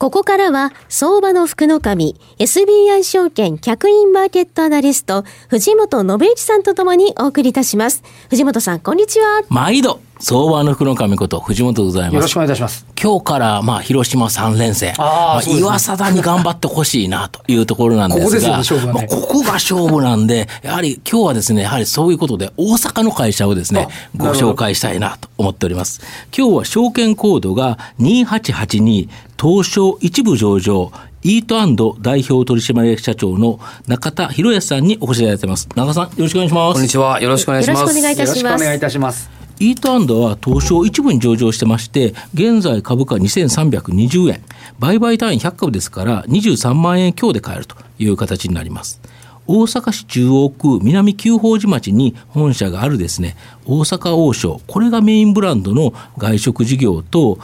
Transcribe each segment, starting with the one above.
ここからは、相場の福の神、SBI 証券客員マーケットアナリスト、藤本信之さんとともにお送りいたします。藤本さん、こんにちは。毎度、相場の福の神こと藤本でございます。よろしくお願いいたします。今日から、まあ、広島3連戦。あ、まあ、岩貞に頑張ってほしいな、というところなんですが。ここですよね、勝負は、ね、まあ、ここが勝負なんで、やはり今日はですね、やはりそういうことで、大阪の会社をですね、ご紹介したいなと思っております。今日は証券コードが2882、東証一部上場、イート代表取締役社長の中田博康さんにお越しいただいています。中田さん、よろしくお願いします。こんにちは。よろしくお願いします。よろしくお願いいたします。よろしくお願いいたします。イートは東証一部に上場してまして、現在株価2320円、売買単位100株ですから23万円強で買えるという形になります。大阪市中央区南九宝寺町に本社があるですね、大阪王将、これがメインブランドの外食事業と、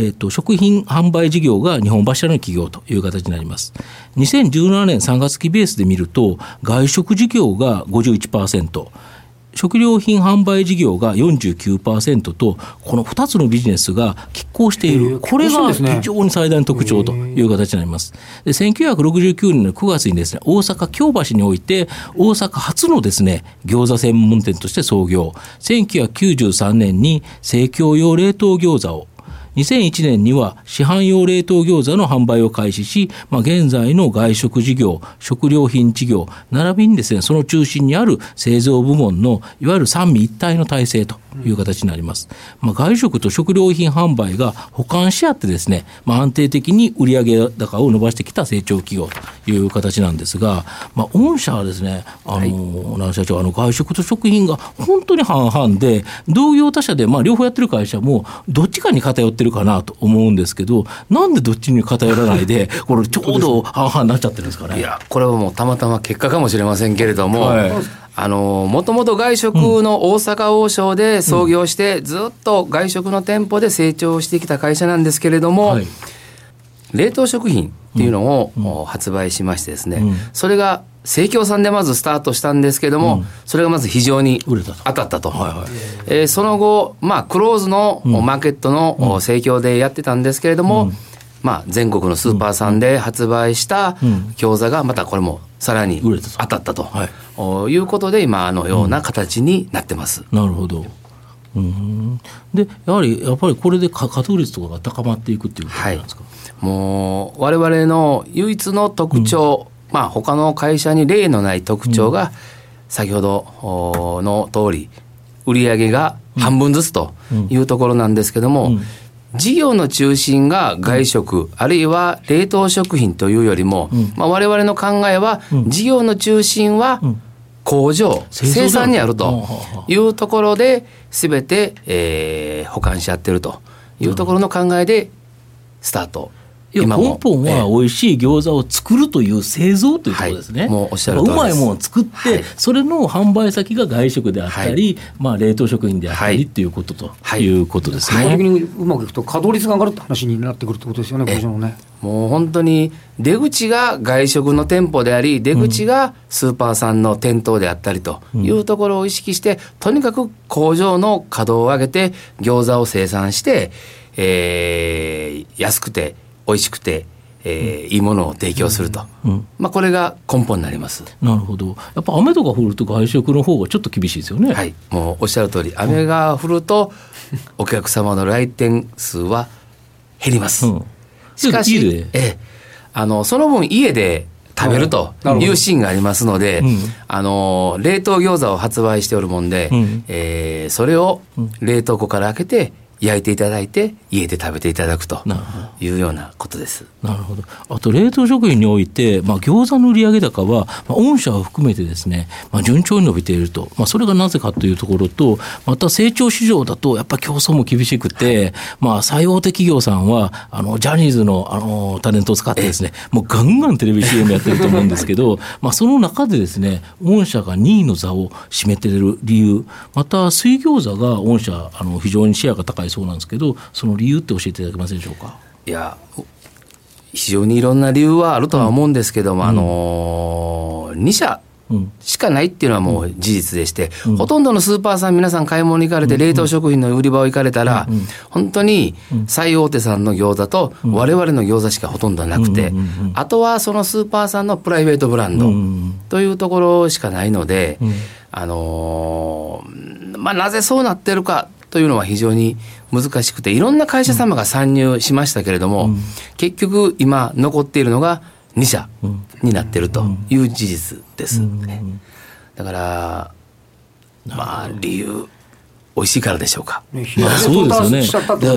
えっと、食品販売事業が日本柱の企業という形になります。2017年3月期ベースで見ると、外食事業が51%、食料品販売事業が49%と、この2つのビジネスが拮抗している、これが非常に最大の特徴という形になります。で1969年の9月にですね、大阪京橋において、大阪初のですね、餃子専門店として創業、1993年に生協用冷凍餃子を2001年には市販用冷凍餃子の販売を開始し、まあ、現在の外食事業、食料品事業、並びにですね、その中心にある製造部門のいわゆる三位一体の体制という形になります。まあ、外食と食料品販売が補完し合ってですね、まあ、安定的に売上高を伸ばしてきた成長企業という形なんですが、まあ、御社はですね、あの、はい、社長、あの、外食と食品が本当に半々で、同業他社で、まあ、両方やってる会社も、どっちかに偏ってるかなと思うんですけど、なんでどっちに偏らないで、これちょうど半々になっちゃってるんですかね。いや、これはもうたまたま結果かもしれませんけれども、はい。あのもともと外食の大阪王将で創業して、ずっと外食の店舗で成長してきた会社なんですけれども、はい、冷凍食品っていうのを、発売しましてですね、それが生協さんでまずスタートしたんですけども、それがまず非常に当たったと、はいはい、えー、その後、まあ、クローズのマーケットの生協でやってたんですけれども、まあ、全国のスーパーさんで発売した餃子がまたこれもさらに当たったと、はい、いうことで今あのような形になってます。なるほど。うん。でやはりやっぱりこれで稼働率とかが高まっていくっていうことなんですか、はい、もう我々の唯一の特徴、うん、まあ他の会社に例のない特徴が、先ほどの通り売上が半分ずつというところなんですけども、事業の中心が外食、うん、あるいは冷凍食品というよりも、うん、まあ、我々の考えは、うん、事業の中心は工場、生産にあるというところで、すべて、えー、保管し合ってるというところの考えで、スタートいや根本は美味しい餃子を作るという製造ということですね。はい、もうおっしゃるうまいものを作って、はい、それの販売先が外食であったり、はい、まあ冷凍食品であったりっていうことと、い。うことですね。的にうまくい。くと稼働率が上がるって話になってくるってことですよね、工場のね。もう本当に出口が外食の店舗であり、出口がスーパーさんの店頭であったりというところを意識して、とにかく工場の稼働を上げて、餃子を生産して、えー、安くて、美味しくて、えー、いいものを提供すると、うん、まあ、これが根本になります。なるほど、やっぱ雨とか降ると、外食の方がちょっと厳しいですよね。はい、もうおっしゃる通り、雨が降ると、お客様の来店数は減ります。うん、しかし、えあのその分、家で食べるとい。うシーンがありますので、うん、あの冷凍餃子を発売しておるもんで、うん、えー、それを冷凍庫から開けて、焼いていただいて家で食べていただくというようなことです。なるほど。あと、冷凍食品において、まあ、餃子の売上高は、まあ、御社を含めてですね、まあ、順調に伸びていると。まあ、それがなぜかというところと、また成長市場だと、やっぱり競争も厳しくて、まあ、最大手企業さんは、あの、ジャニーズの、あの、タレントを使ってですね、もうガンガンテレビ CM やってると思うんですけど、まあ、その中でですね、御社が2位の座を占めている理由、また、水餃子が御社、あの、非常にシェアが高いそうなんですけど、その理由って教えていただけますでしょうか？いや非常にいろんな理由はあるとは思うんですけども、あのー、2社うん。しかないっていうのはもう事実でして、ほとんどのスーパーさん皆さん買い物に行かれて冷凍食品の売り場を行かれたら、本当に最大手さんの餃子と我々の餃子しかほとんどなくて、あとはそのスーパーさんのプライベートブランドというところしかないので、あのーまあなぜそうなってるかというのは非常に難しくて、いろんな会社様が参入しましたけれども、結局今残っているのが2社になってるという事実ですね。だから、まあ理由、美味しいからでしょうか。まあ、そうで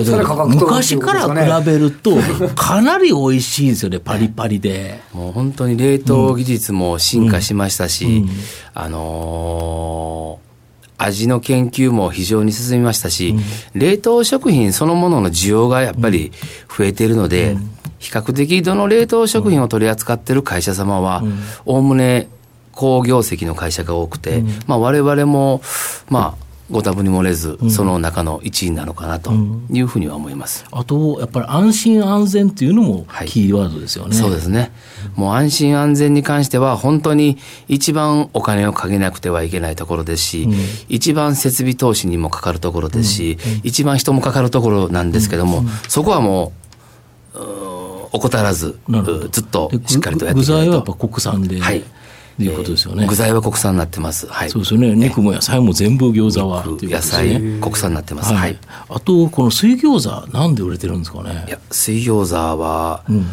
すよね。昔から比べると、かなり美味しいですよね、パリパリで。もう本当に冷凍技術も進化しましたし、あのー味の研究も非常に進みましたし、冷凍食品そのものの需要がやっぱり増えているので、比較的どの冷凍食品を取り扱っている会社様は、おおむね好業績の会社が多くて、まあ我々も、まあ、ご多分に漏れず、その中の一位なのかなというふうには思います。あと、やっぱり安心安全っていうのもはい。キーワードですよね。そうですね。もう安心安全に関しては本当に一番お金をかけなくてはいけないところですし、一番設備投資にもかかるところですし、一番人もかかるところなんですけども、そこはもう、怠らず、ずっとでしっかりとやって具いきたいと。材はやっぱ。国産で、はいいうことですよね。具材は国産になってます。はい。そうですよね。肉も野菜も全部餃子はっていうこと野菜ね。国産になってます。ははいい。あと、この水餃子、なんで売れてるんですかね？いや、水餃子は、うん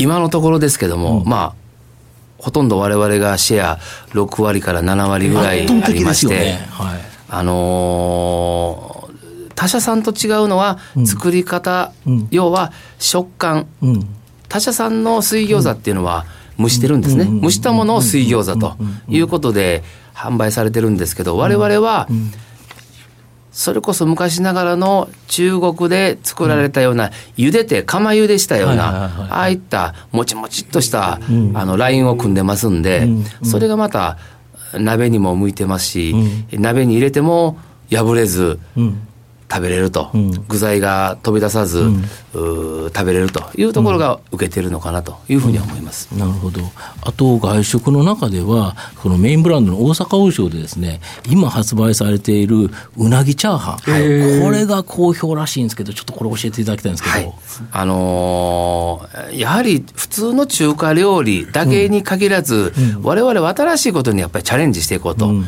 今のところですけども、まあ、ほとんど我々がシェア6割から7割ぐらいありますして、よね。はい。あのー他社さんと違うのは作り方、うん要は食感うん。他社さんの水餃子っていうのは蒸してるんですね、蒸したものを水餃子ということで販売されてるんですけど我々はそれこそ昔ながらの中国で作られたような茹でて釜茹でしたようなああいったもちもちっとしたあのラインを組んでますんでそれがまた鍋にも向いてますし鍋に入れても破れずうん。食べれると、うん。具材が飛び出さず、うー食べれるというところが受けてるのかなというふうには思います。なるほど。あと、外食の中では、このメインブランドの大阪王将でですね、今発売されているうなぎチャーハン。これが好評らしいんですけど、ちょっとこれ教えていただきたいんですけど。はい、あのーやはり普通の中華料理だけに限らず、我々は新しいことにやっぱりチャレンジしていこうと、うん。うん。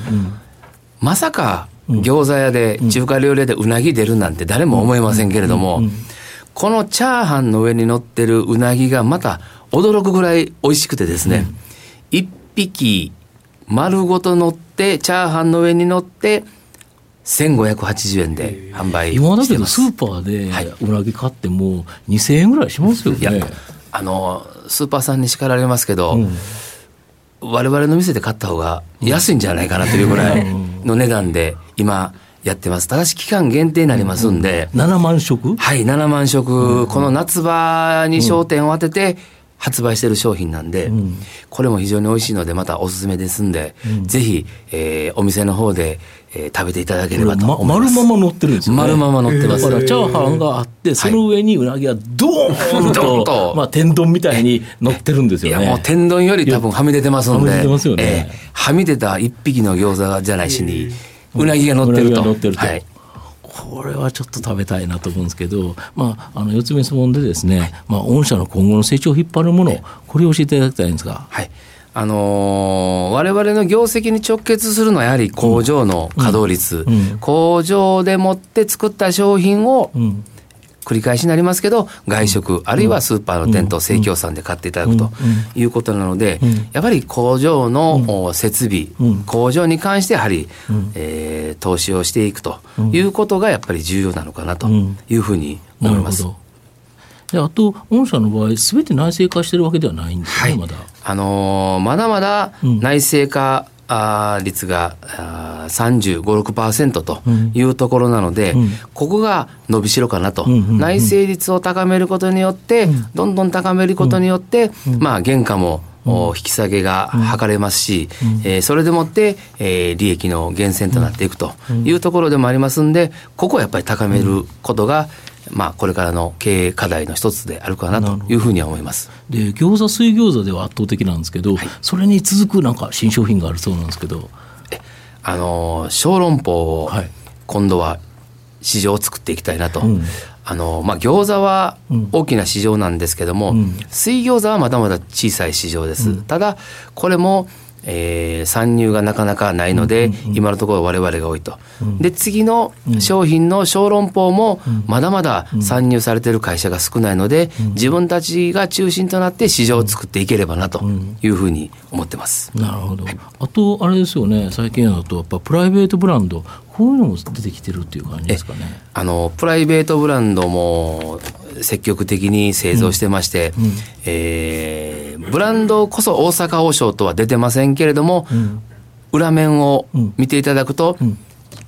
まさか餃子屋で中華料理屋でうなぎ出るなんて誰も思いませんけれども、このチャーハンの上に乗ってるうなぎがまた驚くぐらい美味しくてですね、一匹丸ごと乗ってチャーハンの上に乗って1580円で販売今だけどスーパーではい。うなぎ買っても2000円ぐらいしますよいやね。あのスーパーさんに叱られますけど、我々の店で買った方が安いんじゃないかなというぐらいの値段で今やってます。ただし期間限定になりますんで、7万食？はい7万食、この夏場に焦点を当てて発売している商品なんで、これも非常に美味しいのでまたおすすめですんで、ぜひ、えーお店の方で、えー食べていただければとま思います、丸まま乗ってるんですよね。丸まま乗ってます。だからチャーハンがあって、その上にうなぎがドーンドーンと。と、まあ天丼みたいに乗ってるんですいやよね。もう天丼より多分はみ出てますんで。はみ出てますよね。ええはみ出た一匹の餃子じゃないしに、うなぎが乗ってると。てるとはい。これはちょっと食べたいなと思うんですけど、まあ、あの四つ目質問でですね、まあ、御社の今後の成長を引っ張るもの、これを教えていただきたいんですが。はい。あのー我々の業績に直結するのはやはり工場の稼働率、うん工場でもって作った商品をうん繰り返しになりますけど、外食、あるいはスーパーの店頭、生協さんで買っていただくということなので、やっぱり工場の設備、工場に関してやはり、えー、投資をしていくということがやっぱり重要なのかなというふうに思います。であと、御社の場合、すべて内製化してるわけではないんですね、はい、まだ。あのー、まだまだ内製化、あ率が35、6%というところなので、うん、ここが伸びしろかなと、うんうんうん、内製率を高めることによって、うん、どんどん高めることによって、うん、まあ、原価も引き下げが図れますし、うん、えー、それでもって、えー、利益の源泉となっていくというところでもありますんで、ここはやっぱり高めることが、まあ、これからの経営課題の一つであるかなというふうには思います。で餃子水餃子では圧倒的なんですけど、はい、それに続くなんか新商品があるそうなんですけどあの小籠包を今度は市場を作っていきたいなと、はいあのまあ、餃子は大きな市場なんですけども、うん、水餃子はまだまだ小さい市場です、うん、ただこれもえー、参入がなかなかないので、今のところ我々が多いと。で、次の商品の小籠包も、まだまだ参入されている会社が少ないので、自分たちが中心となって市場を作っていければなというふうに思ってます。なるほど。あと、あれですよね、最近だと、やっぱプライベートブランド、こういうのも出てきてるっていう感じですかね。あの、プライベートブランドも、積極的に製造してまして、うん、えー、ブランドこそ大阪王将とは出てませんけれども、うん、裏面を見ていただくと、うん、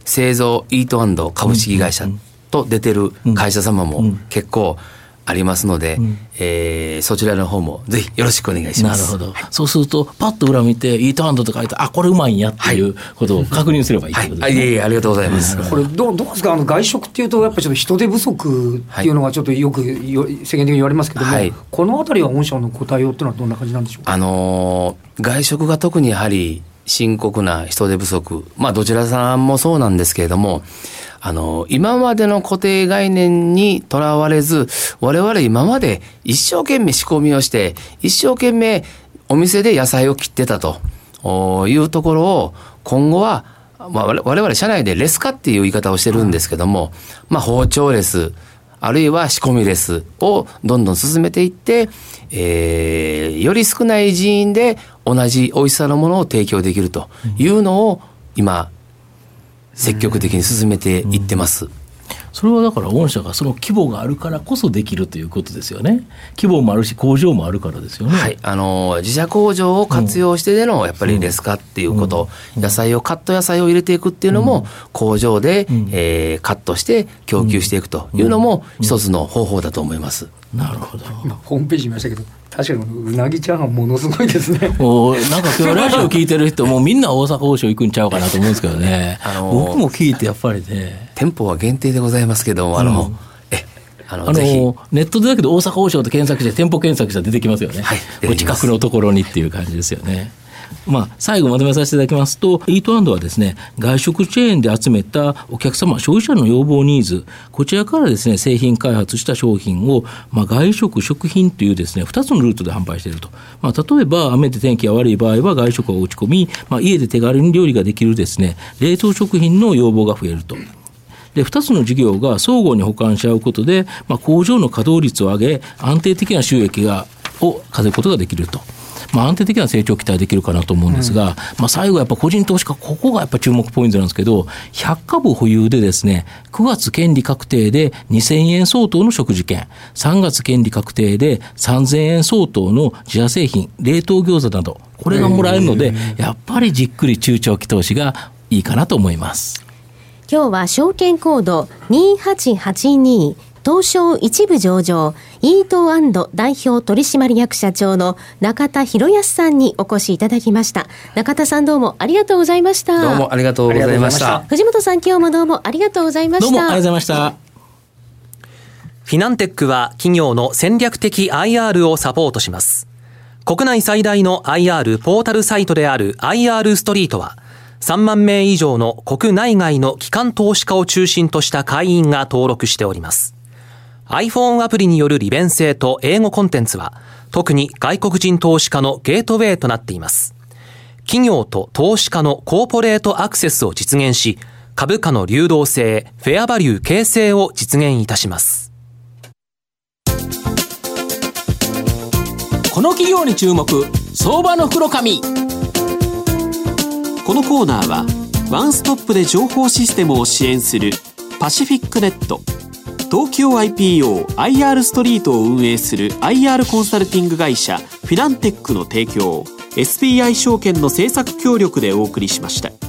製造イート株式会社と出てる会社様も結構、ありますので、うん、えー、そちらの方もぜひよろしくお願いします。なるほど。そうすると、パッと裏見て、イートハンドと書いて、あ、これうまいんやっていうことを確認すればいいですね。はい、い。えいえ、ありがとうございます。これどう、どうですか？あの、外食っていうと、やっぱりちょっと人手不足っていうのがちょっとよく世間的に言われますけども、はい、このあたりは御社のご対応っていうのはどんな感じなんでしょう？かあのー、外食が特にやはり深刻な人手不足、まあ、どちらさんもそうなんですけれども、あの、今までの固定概念にとらわれず、我々今まで一生懸命仕込みをして、一生懸命お店で野菜を切ってたというところを、今後は、まあ、我々社内でレス化っていう言い方をしてるんですけども、まあ、包丁レス、あるいは仕込みレスをどんどん進めていって、えー、より少ない人員で同じ美味しさのものを提供できるというのを今積極的に進めていってます。それはだから御社がその規模があるからこそできるということですよね。規模もあるし工場もあるからですよね。はい、あの自社工場を活用してでのやっぱりレス化っていうこと、うん、野菜をカット野菜を入れていくっていうのも、工場で、うん、えー、カットして供給していくというのも一つの方法だと思います。なるほど。今ホームページ見ましたけど。確かにうなぎチャーハンものすごいですね。おなんか今日ラジオ聞いてる人 もみんな大阪王将行くんちゃうかなと思うんですけどね。あのー、僕も聞いてやっぱりね。店舗は限定でございますけどあの、うん、えあの、あのネットでだけど大阪王将と検索して店舗検索したら出てきますよね。はい。お近くのところにっていう感じですよね。まあ、最後まとめさせていただきますと、イートアンドはですね、外食チェーンで集めたお客様、消費者の要望ニーズ、こちらからですね、製品開発した商品を、まあ、外食、食品というですね、2つのルートで販売していると。まあ、例えば、雨で天気が悪い場合は外食を打ち込み、まあ、家で手軽に料理ができるですね、冷凍食品の要望が増えると。で、2つの事業が相互に補完し合うことで、まあ、工場の稼働率を上げ、安定的な収益がを稼ぐことができると。まあ、安定的な成長を期待できるかなと思うんですが、うん、まあ、最後やっぱ個人投資家、ここがやっぱ注目ポイントなんですけど、100株保有でですね、9月権利確定で2000円相当の食事券、3月権利確定で3000円相当の自社製品、冷凍餃子など、これがもらえるので、やっぱりじっくり中長期投資がいいかなと思います。今日は証券コード2882東証一部上場、イート代表取締役社長の中田博康さんにお越しいただきました。中田さんどうもありがとうございました。どうもありがとうございました。藤本さん今日もどうもありがとうございました。どうもありがとうございました。フィナンテックは企業の戦略的 IR をサポートします。国内最大の IR ポータルサイトである IR ストリートは、3万名以上の国内外の機関投資家を中心とした会員が登録しております。iPhone アプリによる利便性と英語コンテンツは、特に外国人投資家のゲートウェイとなっています。企業と投資家のコーポレートアクセスを実現し、株価の流動性、フェアバリュー形成を実現いたします。この企業に注目、相場の袋紙。このコーナーは、ワンストップで情報システムを支援するパシフィックネット東京 IPOIR ストリートを運営する IR コンサルティング会社フィナンテックの提供 SBI 証券の政策協力でお送りしました。